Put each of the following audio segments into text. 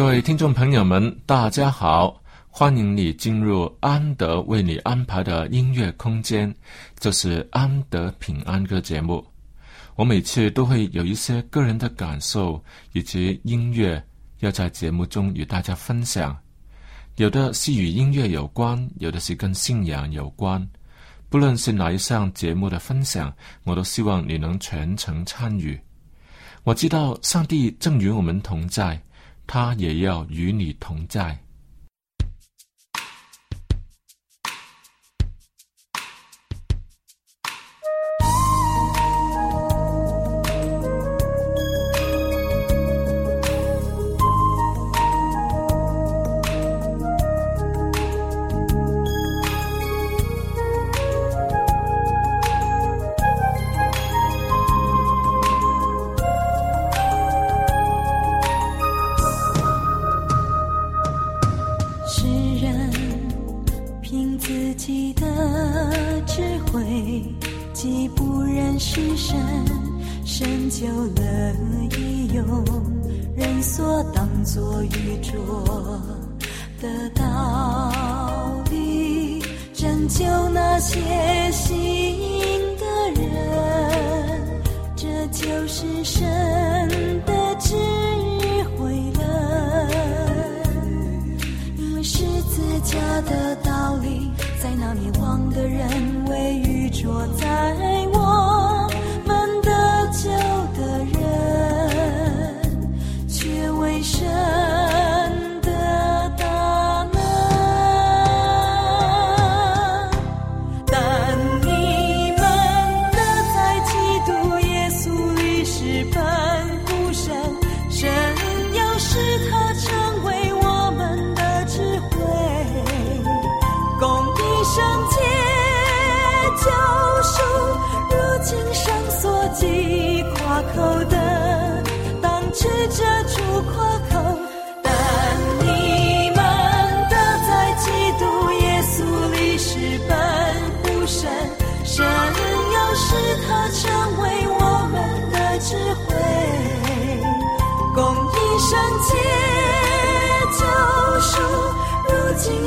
各位听众朋友们，大家好！欢迎你进入安德为你安排的音乐空间，这是安德平安歌节目。我每次都会有一些个人的感受以及音乐要在节目中与大家分享，有的是与音乐有关，有的是跟信仰有关。不论是哪一项节目的分享，我都希望你能全程参与。我知道上帝正与我们同在。他也要与你同在。世人凭自己的智慧，既不认识神，神就乐意用人所当作愚拙的道理拯救那些信的人。这就是神的智。家的道理，在那迷惘的人为愚拙，在我。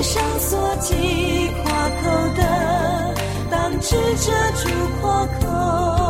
上锁记夸口的，当执着住夸口。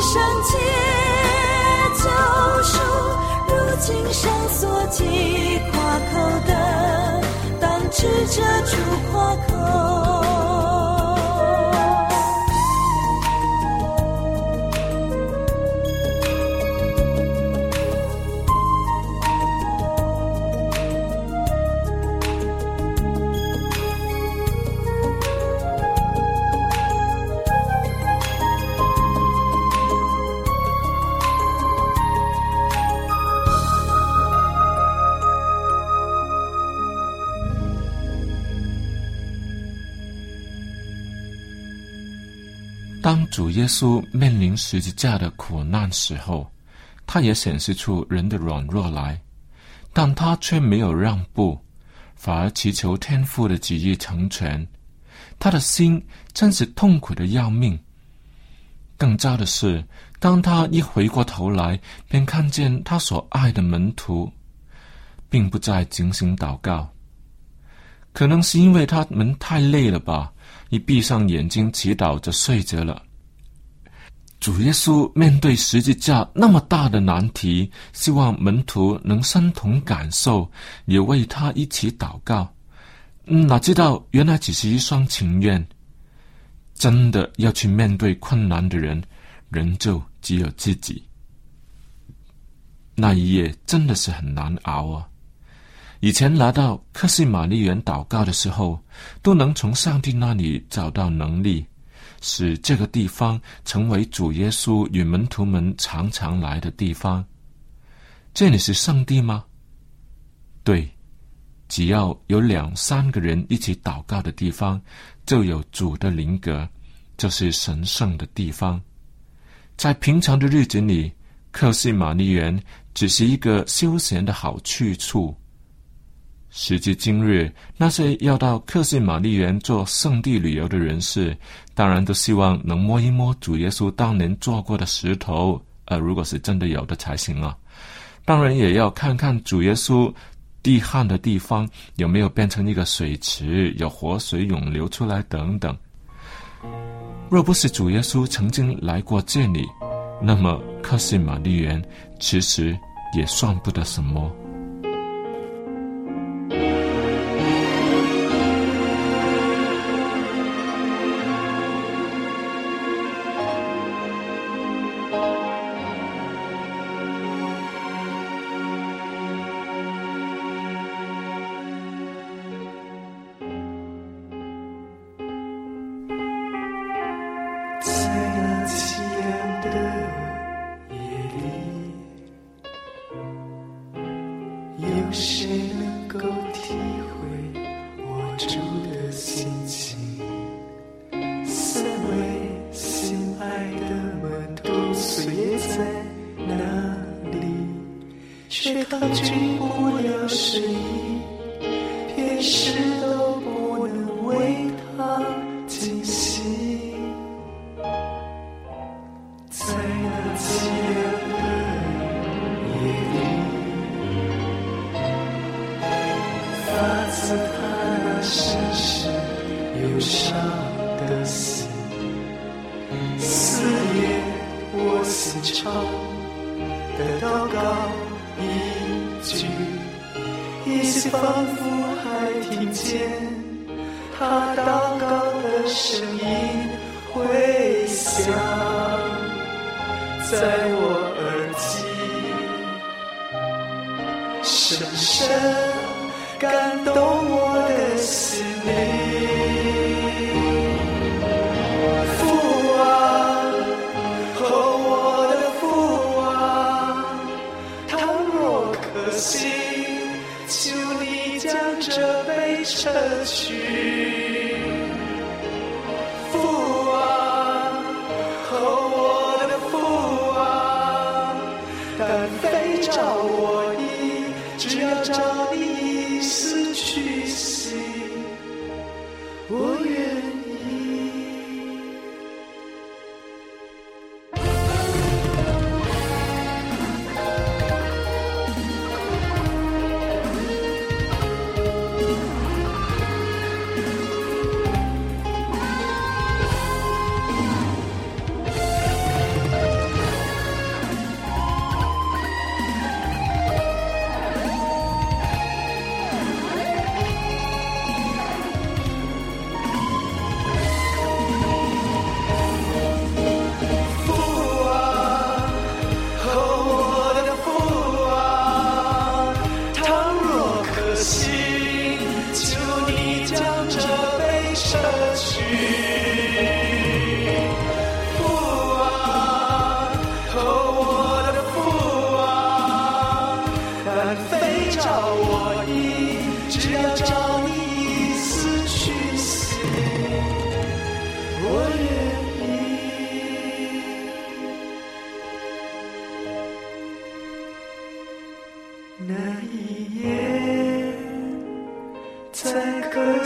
公义圣洁救赎，如今生所记夸口的，当指着主夸口。当主耶稣面临十字架的苦难时候，他也显示出人的软弱来，但他却没有让步，反而祈求天父的旨意成全。他的心真是痛苦的要命。更糟的是，当他一回过头来，便看见他所爱的门徒，并不再警醒祷告。可能是因为他们太累了吧。一闭上眼睛祈祷着睡着了。主耶稣面对十字架那么大的难题，希望门徒能身同感受，也为他一起祷告。哪知道原来只是一双情愿。真的要去面对困难的人，仍旧只有自己。那一夜真的是很难熬啊。以前来到克西玛丽园祷告的时候，都能从上帝那里找到能力，使这个地方成为主耶稣与门徒们常常来的地方。这里是圣地吗？对，只要有两三个人一起祷告的地方，就有主的灵格，这是神圣的地方。在平常的日子里，克西玛丽园只是一个休闲的好去处。时至今日，那些要到克西玛丽园做圣地旅游的人士，当然都希望能摸一摸主耶稣当年做过的石头，呃，如果是真的有的才行啊。当然也要看看主耶稣地旱的地方有没有变成一个水池，有活水涌流出来等等。若不是主耶稣曾经来过这里，那么克西玛丽园其实也算不得什么。深深感动我的心灵父王和我的父王倘若可惜求你将这杯撤去。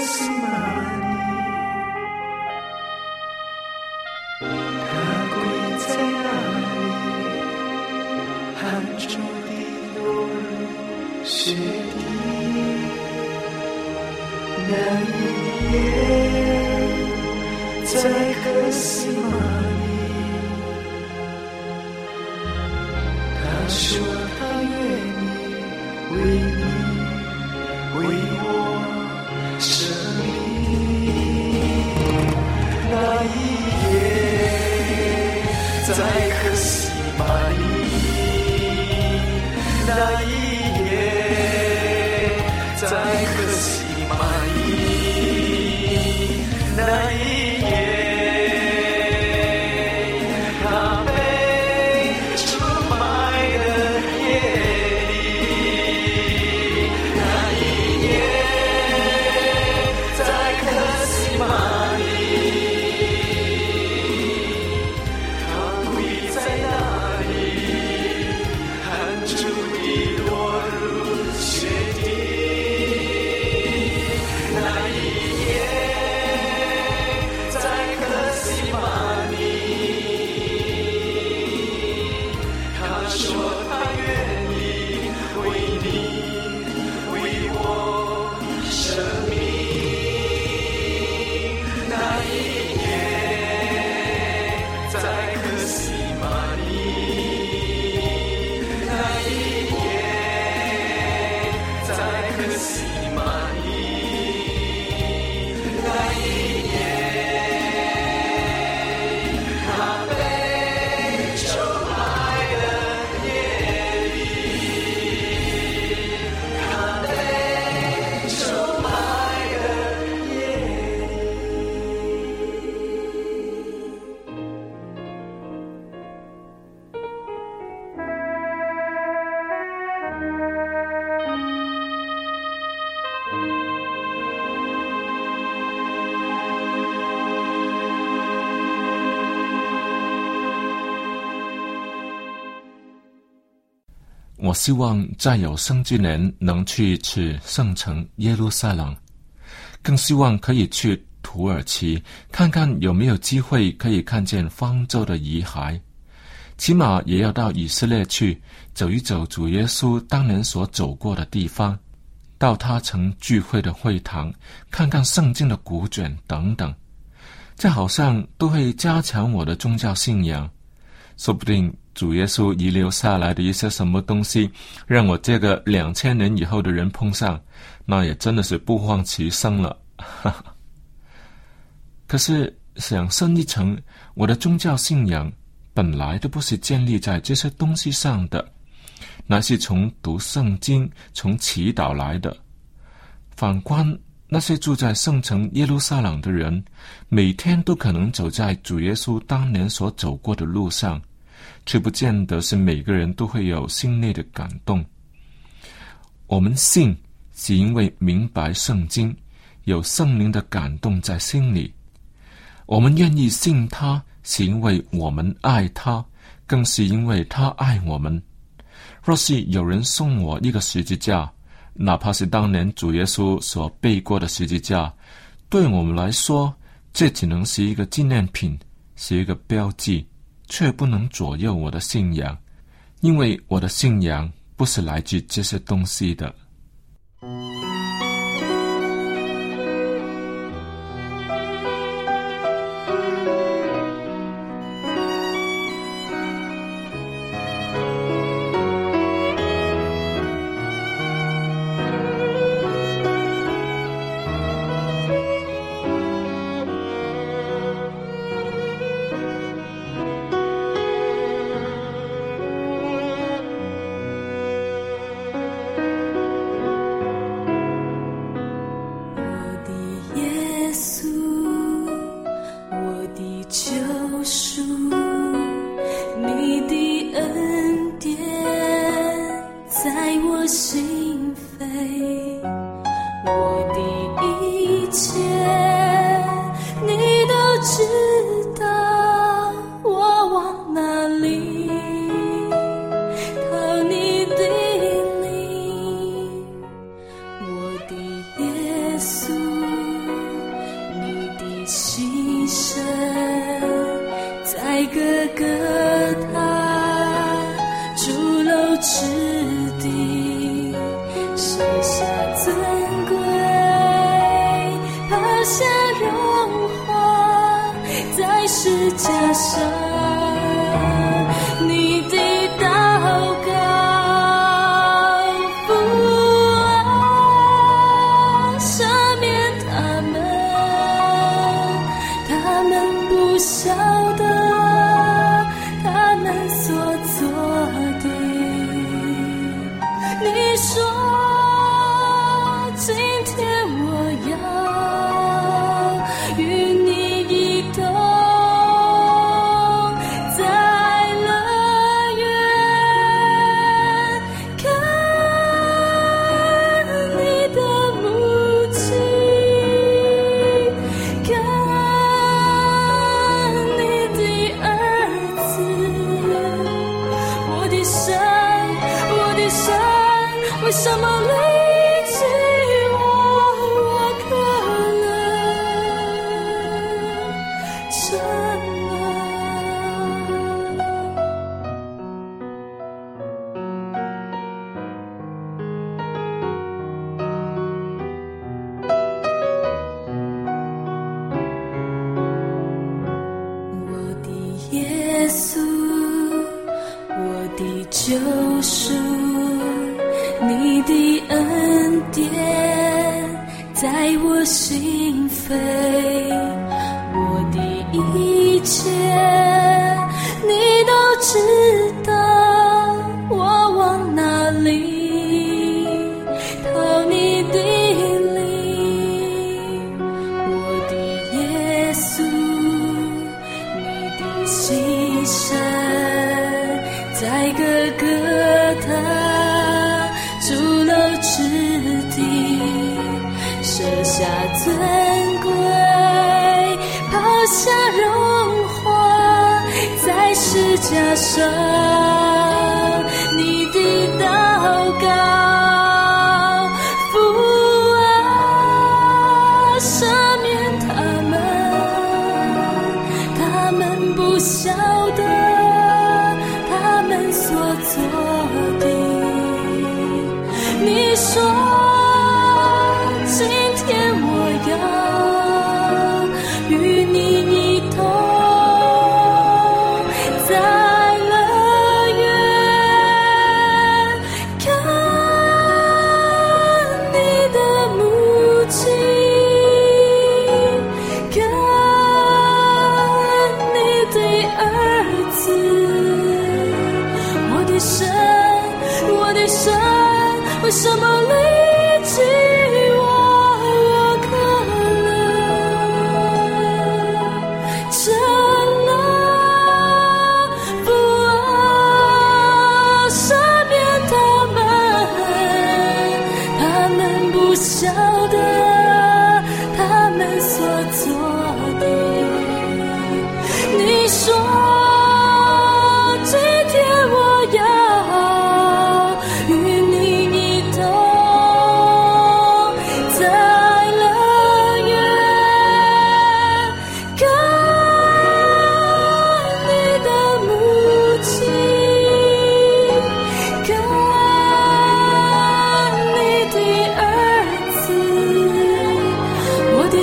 see my 尼，希望在有生之年能去一次圣城耶路撒冷，更希望可以去土耳其看看有没有机会可以看见方舟的遗骸，起码也要到以色列去走一走主耶稣当年所走过的地方，到他曾聚会的会堂看看圣经的古卷等等，这好像都会加强我的宗教信仰。说不定主耶稣遗留下来的一些什么东西，让我这个两千年以后的人碰上，那也真的是不枉其生了。哈哈。可是想深一层，我的宗教信仰本来都不是建立在这些东西上的，那是从读圣经、从祈祷来的。反观那些住在圣城耶路撒冷的人，每天都可能走在主耶稣当年所走过的路上，却不见得是每个人都会有心内的感动。我们信，是因为明白圣经，有圣灵的感动在心里；我们愿意信他，是因为我们爱他，更是因为他爱我们。若是有人送我一个十字架，哪怕是当年主耶稣所背过的十字架，对我们来说，这只能是一个纪念品，是一个标记，却不能左右我的信仰，因为我的信仰不是来自这些东西的。之地，舍下尊贵，抛下荣华，在世加上你的祷告。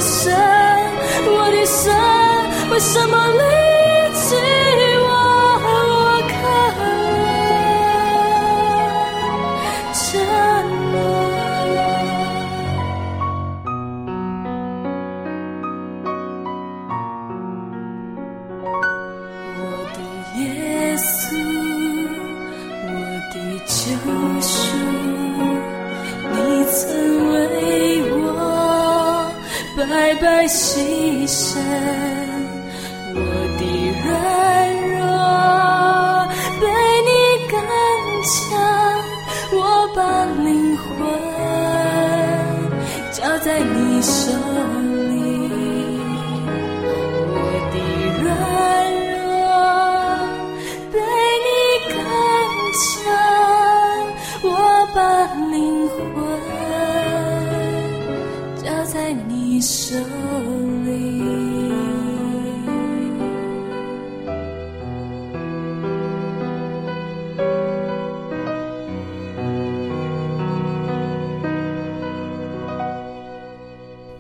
神，我的神，为什么？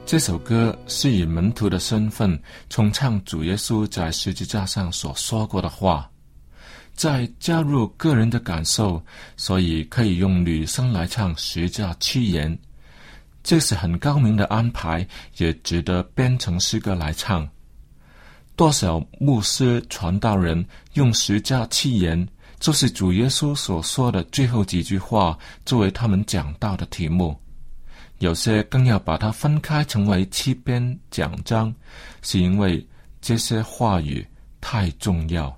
这首歌是以门徒的身份重唱主耶稣在十字架上所说过的话。再加入个人的感受所以可以用女声来唱十架七言。这是很高明的安排，也值得编成诗歌来唱。多少牧师、传道人用十架七言，就是主耶稣所说的最后几句话，作为他们讲道的题目。有些更要把它分开成为七篇讲章，是因为这些话语太重要。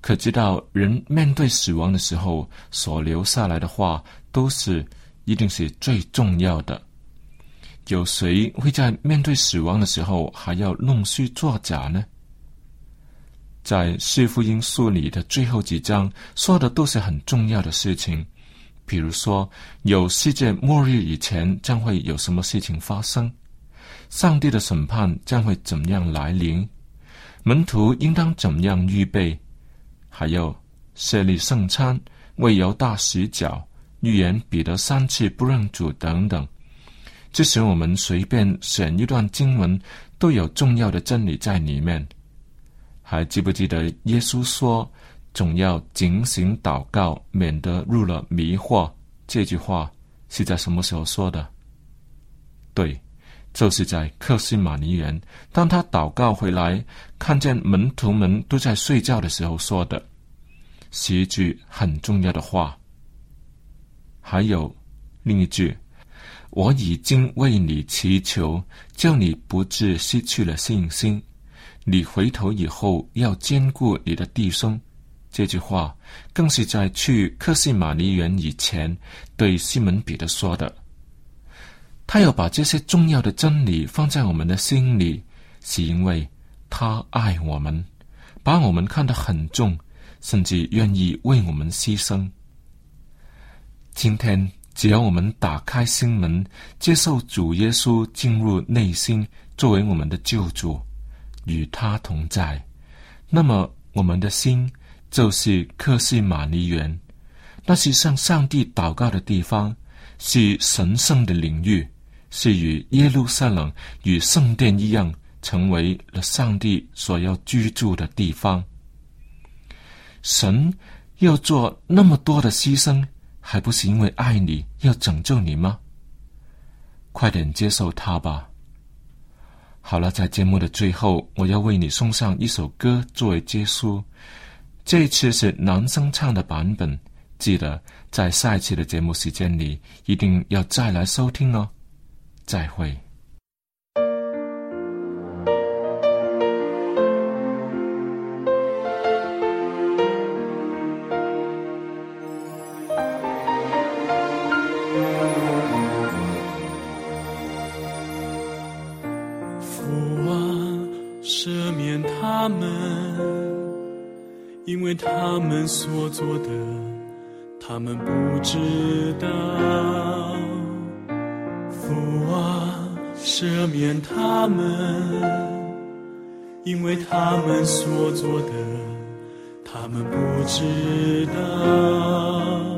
可知道，人面对死亡的时候所留下来的话，都是一定是最重要的。有谁会在面对死亡的时候还要弄虚作假呢？在四福音书里的最后几章说的都是很重要的事情，比如说有世界末日以前将会有什么事情发生，上帝的审判将会怎么样来临，门徒应当怎么样预备，还有设立圣餐、为犹大洗脚、预言彼得三次不认主等等。即使我们随便选一段经文，都有重要的真理在里面。还记不记得耶稣说：“总要警醒祷告，免得入了迷惑。”这句话是在什么时候说的？对，就是在克西马尼园，当他祷告回来，看见门徒们都在睡觉的时候说的，是一句很重要的话。还有另一句。我已经为你祈求，叫你不至失去了信心。你回头以后要兼顾你的弟兄。这句话更是在去克西马尼园以前对西门彼得说的。他要把这些重要的真理放在我们的心里，是因为他爱我们，把我们看得很重，甚至愿意为我们牺牲。今天。只要我们打开心门，接受主耶稣进入内心，作为我们的救主，与他同在，那么我们的心就是克西玛尼园，那是向上帝祷告的地方，是神圣的领域，是与耶路撒冷与圣殿一样，成为了上帝所要居住的地方。神要做那么多的牺牲。还不是因为爱你要拯救你吗？快点接受他吧。好了，在节目的最后，我要为你送上一首歌作为结束。这一次是男生唱的版本，记得在下一次的节目时间里一定要再来收听哦。再会。他们因为他们所做的，他们不知道。父啊，赦免他们，因为他们所做的，他们不知道。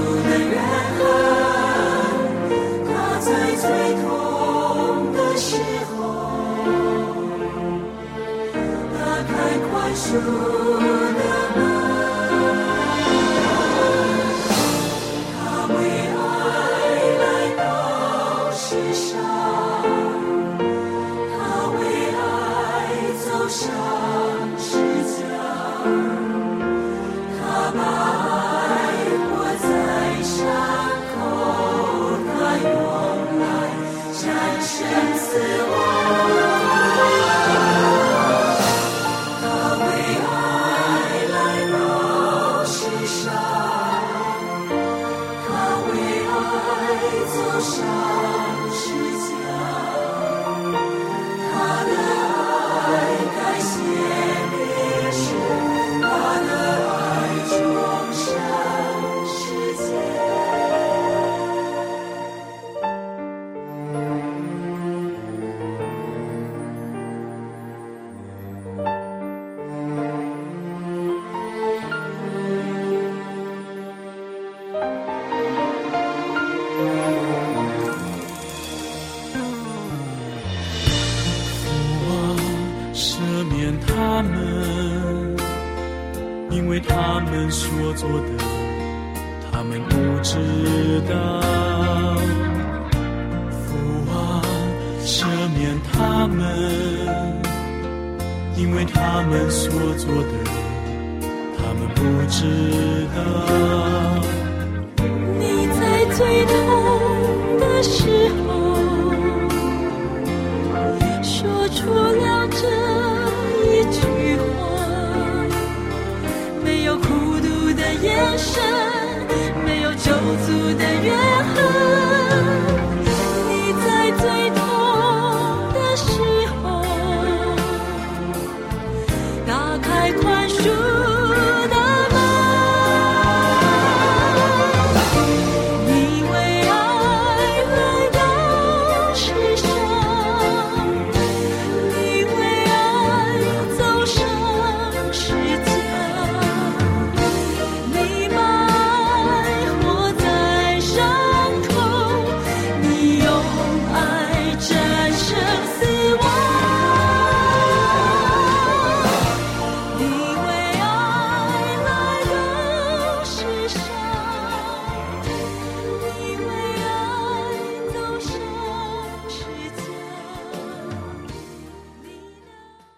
不能怨恨它在最痛的时候打开宽恕。